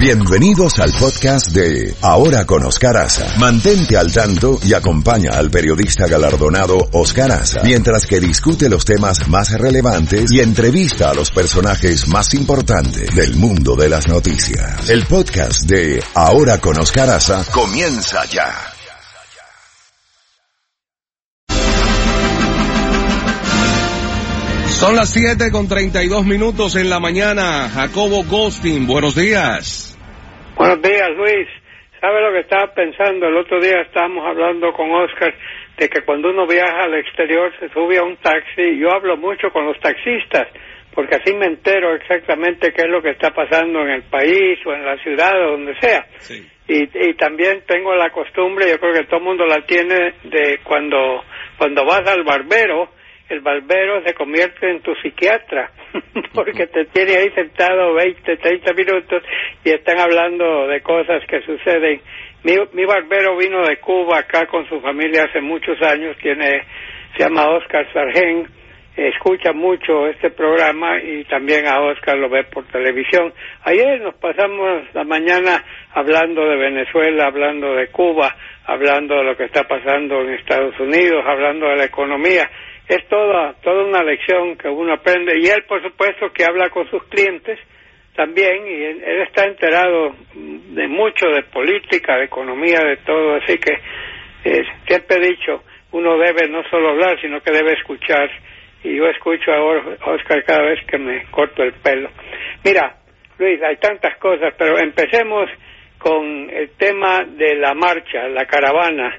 Bienvenidos al podcast de Ahora con Oscar Aza. Mantente al tanto y acompaña al periodista galardonado Oscar Aza mientras que discute los temas más relevantes y entrevista a los personajes más importantes del mundo de las noticias. El podcast de Ahora con Oscar Aza comienza ya. Son las 7 con 32 minutos en la mañana. Jacobo Ghostin, buenos días. Buenos días, Luis. ¿Sabe lo que estaba pensando? El otro día estábamos hablando con Oscar de que cuando uno viaja al exterior se sube a un taxi. Yo hablo mucho con los taxistas porque así me entero exactamente qué es lo que está pasando en el país o en la ciudad o donde sea. Sí. Y, y también tengo la costumbre, yo creo que todo el mundo la tiene, de cuando, cuando vas al barbero, el barbero se convierte en tu psiquiatra, porque te tiene ahí sentado 20, 30 minutos y están hablando de cosas que suceden. Mi, mi barbero vino de Cuba acá con su familia hace muchos años, tiene, se llama Oscar Sargén, escucha mucho este programa y también a Oscar lo ve por televisión. Ayer nos pasamos la mañana hablando de Venezuela, hablando de Cuba, hablando de lo que está pasando en Estados Unidos, hablando de la economía es toda, toda una lección que uno aprende. Y él, por supuesto, que habla con sus clientes también, y él, está enterado de mucho de política, de economía, de todo. Así que eh, siempre he dicho, uno debe no solo hablar, sino que debe escuchar. Y yo escucho a Oscar cada vez que me corto el pelo. Mira, Luis, hay tantas cosas, pero empecemos con el tema de la marcha, la caravana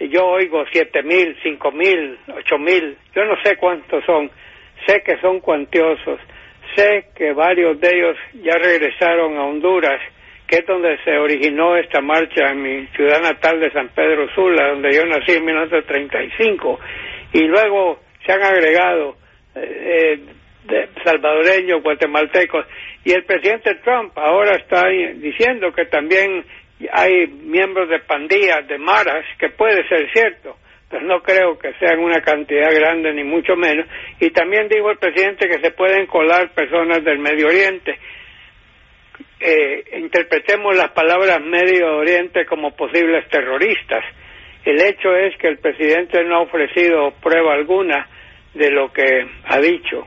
yo oigo siete mil, cinco mil, ocho mil, yo no sé cuántos son, sé que son cuantiosos, sé que varios de ellos ya regresaron a Honduras, que es donde se originó esta marcha en mi ciudad natal de San Pedro Sula, donde yo nací en 1935, y luego se han agregado eh, salvadoreños, guatemaltecos, y el presidente Trump ahora está diciendo que también hay miembros de pandillas, de maras, que puede ser cierto, pero no creo que sean una cantidad grande ni mucho menos. Y también dijo el presidente que se pueden colar personas del Medio Oriente. Eh, interpretemos las palabras Medio Oriente como posibles terroristas. El hecho es que el presidente no ha ofrecido prueba alguna de lo que ha dicho,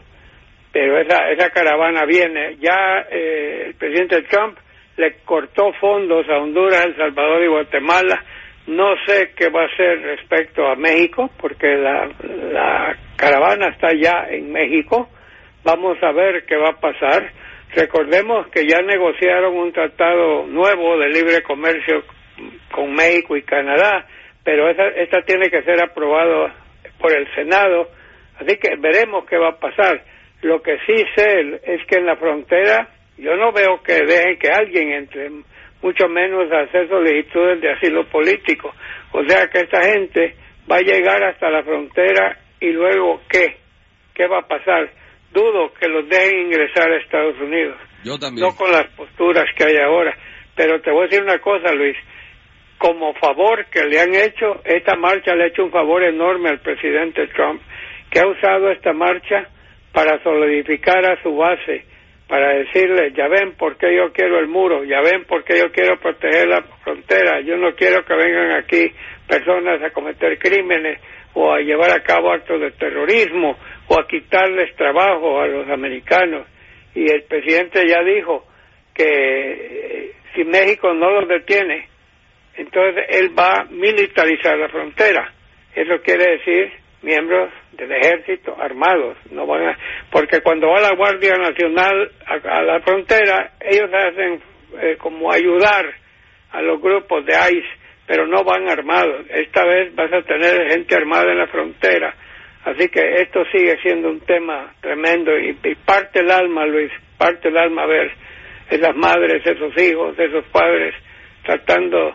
pero esa, esa caravana viene. Ya eh, el presidente Trump le cortó fondos a Honduras, El Salvador y Guatemala. No sé qué va a hacer respecto a México, porque la, caravana está ya en México. Vamos a ver qué va a pasar. Recordemos que ya negociaron un tratado nuevo de libre comercio con México y Canadá, pero esa, esta tiene que ser aprobado por el Senado, así que veremos qué va a pasar. Lo que sí sé es que en la frontera yo no veo que dejen que alguien entre, mucho menos hacer solicitudes de asilo político. O sea que esta gente va a llegar hasta la frontera y luego ¿qué? ¿Qué va a pasar? Dudo que los dejen ingresar a Estados Unidos. Yo también. No con las posturas que hay ahora. Pero te voy a decir una cosa, Luis. Como favor que le han hecho, esta marcha le ha hecho un favor enorme al presidente Trump, que ha usado esta marcha para solidificar a su base para decirle, ya ven por qué yo quiero el muro, ya ven por qué yo quiero proteger la frontera, yo no quiero que vengan aquí personas a cometer crímenes o a llevar a cabo actos de terrorismo o a quitarles trabajo a los americanos. Y el presidente ya dijo que eh, si México no los detiene, entonces él va a militarizar la frontera. Eso quiere decir miembros del ejército armados, no van a, porque cuando va la Guardia Nacional a, a la frontera, ellos hacen eh, como ayudar a los grupos de ICE, pero no van armados. Esta vez vas a tener gente armada en la frontera, así que esto sigue siendo un tema tremendo y, parte el alma, Luis, parte el alma ver esas madres, esos hijos, esos padres tratando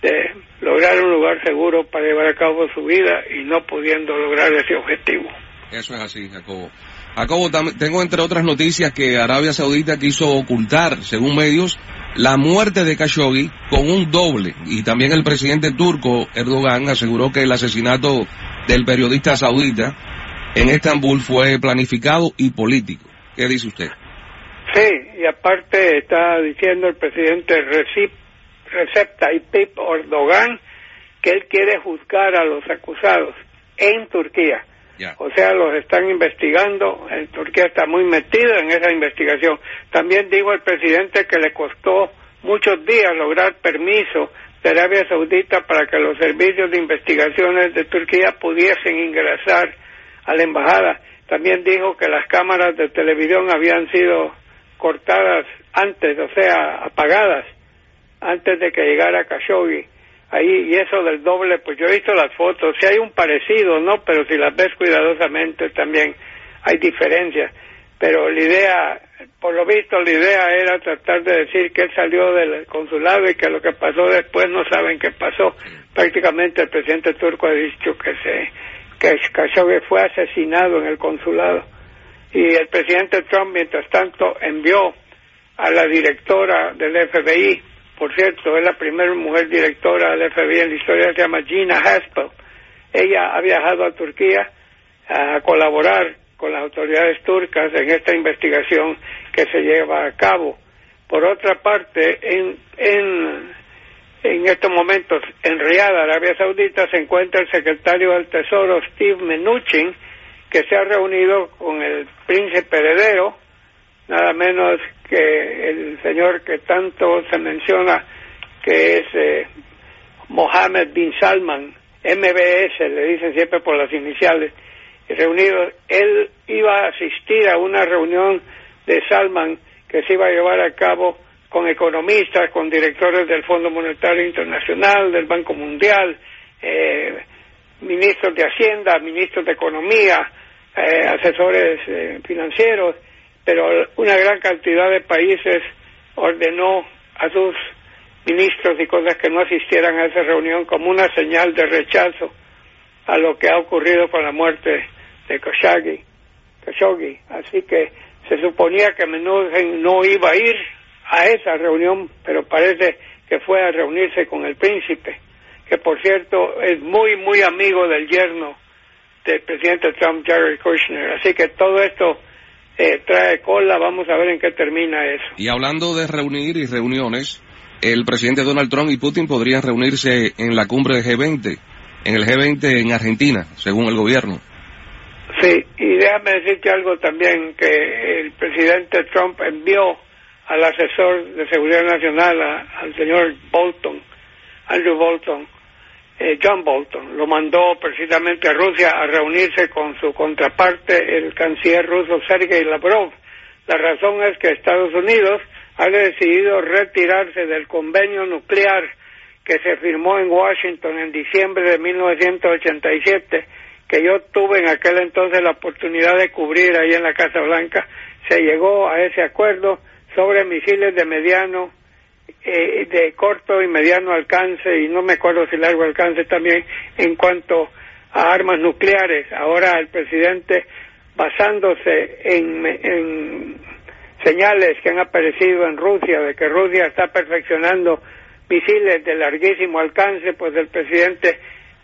de lograr un lugar seguro para llevar a cabo su vida y no pudiendo lograr ese objetivo. Eso es así, Jacobo. Jacobo, tengo entre otras noticias que Arabia Saudita quiso ocultar, según medios, la muerte de Khashoggi con un doble. Y también el presidente turco Erdogan aseguró que el asesinato del periodista saudita en Estambul fue planificado y político. ¿Qué dice usted? Sí, y aparte está diciendo el presidente Recep, Recep Tayyip Erdogan que él quiere juzgar a los acusados en Turquía. O sea, los están investigando, en Turquía está muy metido en esa investigación. También dijo el presidente que le costó muchos días lograr permiso de Arabia Saudita para que los servicios de investigaciones de Turquía pudiesen ingresar a la embajada. También dijo que las cámaras de televisión habían sido cortadas antes, o sea, apagadas, antes de que llegara Khashoggi. Ahí, y eso del doble, pues yo he visto las fotos, si hay un parecido, ¿no? Pero si las ves cuidadosamente también hay diferencias. Pero la idea, por lo visto, la idea era tratar de decir que él salió del consulado y que lo que pasó después no saben qué pasó. Prácticamente el presidente turco ha dicho que se que Khashoggi fue asesinado en el consulado y el presidente Trump mientras tanto envió a la directora del FBI, por cierto, es la primera mujer directora del FBI en la historia, se llama Gina Haspel. Ella ha viajado a Turquía a colaborar con las autoridades turcas en esta investigación que se lleva a cabo. Por otra parte, en, en, en estos momentos en Riyadh, Arabia Saudita, se encuentra el secretario del Tesoro Steve Mnuchin, que se ha reunido con el príncipe heredero, nada menos que el señor que tanto se menciona, que es eh, Mohammed bin Salman, MBS, le dicen siempre por las iniciales, reunido, él iba a asistir a una reunión de Salman que se iba a llevar a cabo con economistas, con directores del Fondo Monetario Internacional, del Banco Mundial, eh, ministros de Hacienda, ministros de Economía, eh, asesores eh, financieros, pero una gran cantidad de países ordenó a sus ministros y cosas que no asistieran a esa reunión como una señal de rechazo a lo que ha ocurrido con la muerte de Khashoggi. Khashoggi. Así que se suponía que Menuhin no iba a ir a esa reunión, pero parece que fue a reunirse con el príncipe, que por cierto es muy, muy amigo del yerno del presidente Trump, Jared Kushner. Así que todo esto eh, trae cola, vamos a ver en qué termina eso. Y hablando de reunir y reuniones, el presidente Donald Trump y Putin podrían reunirse en la cumbre de G20, en el G20 en Argentina, según el gobierno. Sí, y déjame decirte algo también, que el presidente Trump envió al asesor de seguridad nacional, al señor Bolton, Andrew Bolton, eh, John Bolton lo mandó precisamente a Rusia a reunirse con su contraparte, el canciller ruso Sergei Lavrov. La razón es que Estados Unidos ha decidido retirarse del convenio nuclear que se firmó en Washington en diciembre de 1987, que yo tuve en aquel entonces la oportunidad de cubrir ahí en la Casa Blanca. Se llegó a ese acuerdo sobre misiles de mediano eh, de corto y mediano alcance y no me acuerdo si largo alcance también en cuanto a armas nucleares. Ahora el presidente, basándose en, en señales que han aparecido en Rusia de que Rusia está perfeccionando misiles de larguísimo alcance, pues el presidente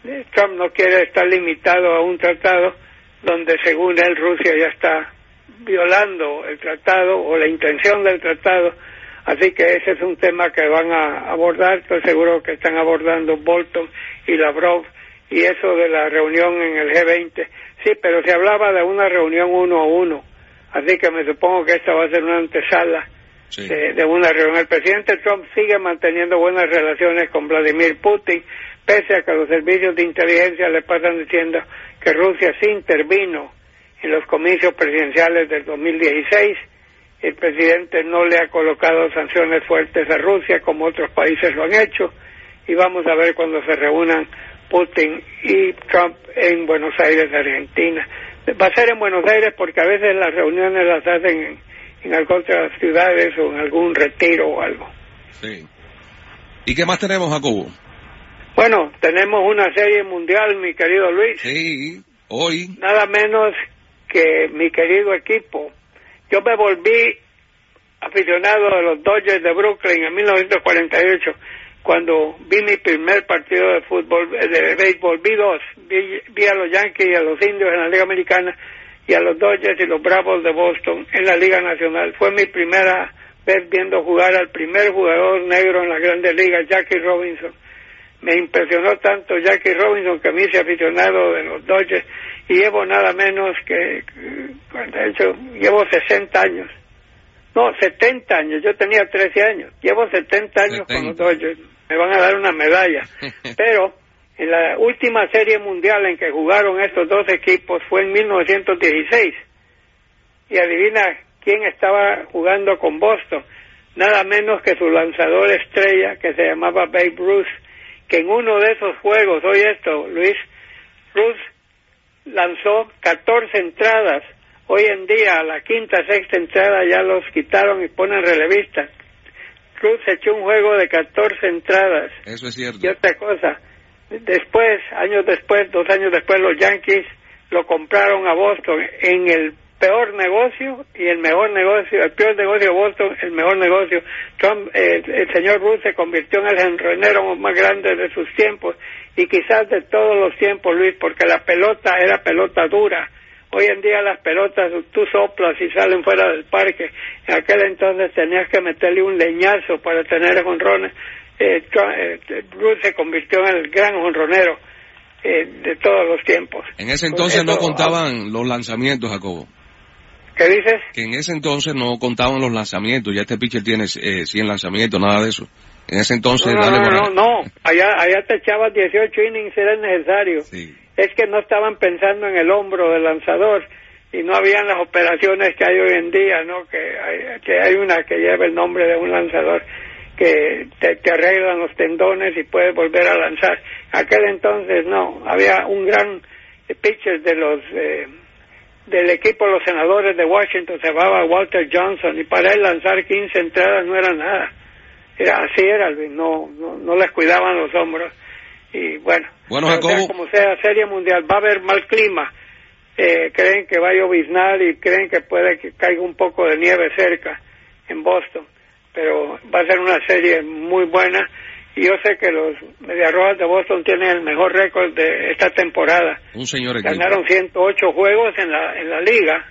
eh, Trump no quiere estar limitado a un tratado donde según él Rusia ya está violando el tratado o la intención del tratado Así que ese es un tema que van a abordar, estoy seguro que están abordando Bolton y Lavrov y eso de la reunión en el G20. Sí, pero se hablaba de una reunión uno a uno, así que me supongo que esta va a ser una antesala de, una reunión. El presidente Trump sigue manteniendo buenas relaciones con Vladimir Putin, pese a que los servicios de inteligencia le pasan diciendo que Rusia sí intervino en los comicios presidenciales del 2016 el presidente no le ha colocado sanciones fuertes a Rusia como otros países lo han hecho y vamos a ver cuando se reúnan Putin y Trump en Buenos Aires, Argentina. Va a ser en Buenos Aires porque a veces las reuniones las hacen en, en algunas ciudades o en algún retiro o algo. Sí. ¿Y qué más tenemos, Jacobo? Bueno, tenemos una serie mundial, mi querido Luis. Sí, hoy. Nada menos que mi querido equipo, yo me volví aficionado a los Dodgers de Brooklyn en 1948 cuando vi mi primer partido de fútbol, de béisbol, vi dos, vi, a los Yankees y a los Indios en la Liga Americana y a los Dodgers y los Bravos de Boston en la Liga Nacional. Fue mi primera vez viendo jugar al primer jugador negro en las grandes ligas, Jackie Robinson. Me impresionó tanto Jackie Robinson que me hice aficionado de los Dodgers y llevo nada menos que, de hecho, llevo 60 años. No, 70 años, yo tenía 13 años, llevo 70 años con los Dodgers, me van a dar una medalla, pero en la última serie mundial en que jugaron estos dos equipos fue en 1916. Y adivina quién estaba jugando con Boston. Nada menos que su lanzador estrella que se llamaba Babe Ruth, que en uno de esos juegos, oye esto, Luis, Ruth lanzó 14 entradas. Hoy en día, a la quinta, sexta entrada ya los quitaron y ponen relevistas. Ruth echó un juego de 14 entradas. Eso es cierto. Y otra cosa, Después, años después, dos años después, los Yankees lo compraron a Boston en el peor negocio y el mejor negocio, el peor negocio de Boston, el mejor negocio. Trump, eh, el señor Ruth se convirtió en el enronero más grande de sus tiempos y quizás de todos los tiempos, Luis, porque la pelota era pelota dura. Hoy en día las pelotas tú soplas y salen fuera del parque. En aquel entonces tenías que meterle un leñazo para tener honrones eh, eh Ruth se convirtió en el gran honronero eh, de todos los tiempos. En ese entonces no contaban los lanzamientos, Jacobo. ¿Qué dices? Que en ese entonces no contaban los lanzamientos. Ya este pitcher tiene eh, 100 lanzamientos, nada de eso. En ese entonces... No, no, no, no, Allá, allá te echabas 18 innings, era necesario. Es que no estaban pensando en el hombro del lanzador y no habían las operaciones que hay hoy en día, ¿no? Que hay, que hay una que lleva el nombre de un lanzador que te, arreglan los tendones y puedes volver a lanzar. Aquel entonces no, había un gran pitcher de los eh, del equipo los senadores de Washington se llamaba Walter Johnson y para él lanzar 15 entradas no era nada. Era así era, no no, no les cuidaban los hombros y bueno, bueno Jacobo... como sea serie mundial va a haber mal clima. Eh, creen que va a lloviznar y creen que puede que caiga un poco de nieve cerca en Boston pero va a ser una serie muy buena yo sé que los Mediarrojas de Boston tienen el mejor récord de esta temporada. Un señor Ganaron 108 juegos en la, en la liga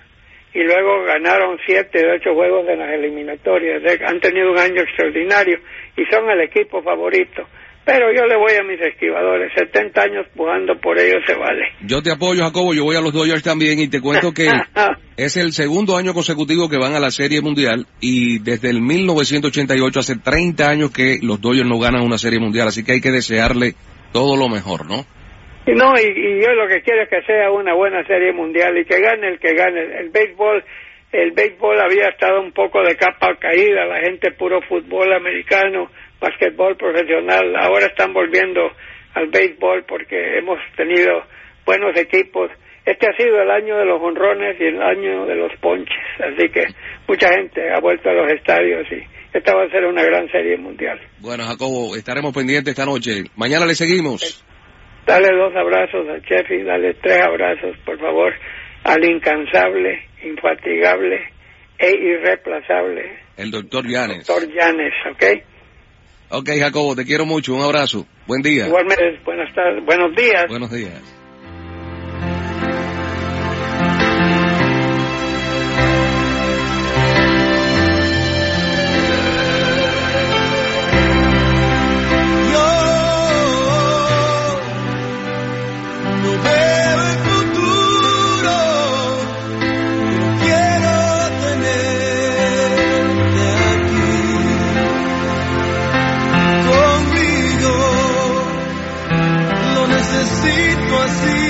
y luego ganaron 7 de 8 juegos en las eliminatorias. Han tenido un año extraordinario y son el equipo favorito. Pero yo le voy a mis esquivadores, 70 años jugando por ellos se vale. Yo te apoyo, Jacobo, yo voy a los Dodgers también y te cuento que es el segundo año consecutivo que van a la Serie Mundial y desde el 1988, hace 30 años que los Dodgers no ganan una Serie Mundial, así que hay que desearle todo lo mejor, ¿no? No, y, yo lo que quiero es que sea una buena Serie Mundial y que gane el que gane. El béisbol el béisbol había estado un poco de capa caída, la gente puro fútbol americano basquetbol profesional. Ahora están volviendo al béisbol porque hemos tenido buenos equipos. Este ha sido el año de los honrones y el año de los ponches, así que mucha gente ha vuelto a los estadios y esta va a ser una gran serie mundial. Bueno, Jacobo, estaremos pendientes esta noche. Mañana le seguimos. Dale dos abrazos a Chefi, dale tres abrazos, por favor, al incansable, infatigable e irreplazable. El doctor Llanes. Doctor Llanes, ¿ok? Ok, Jacobo, te quiero mucho. Un abrazo. Buen día. Igualmente, buenas tardes. Buenos días. Buenos días. fosse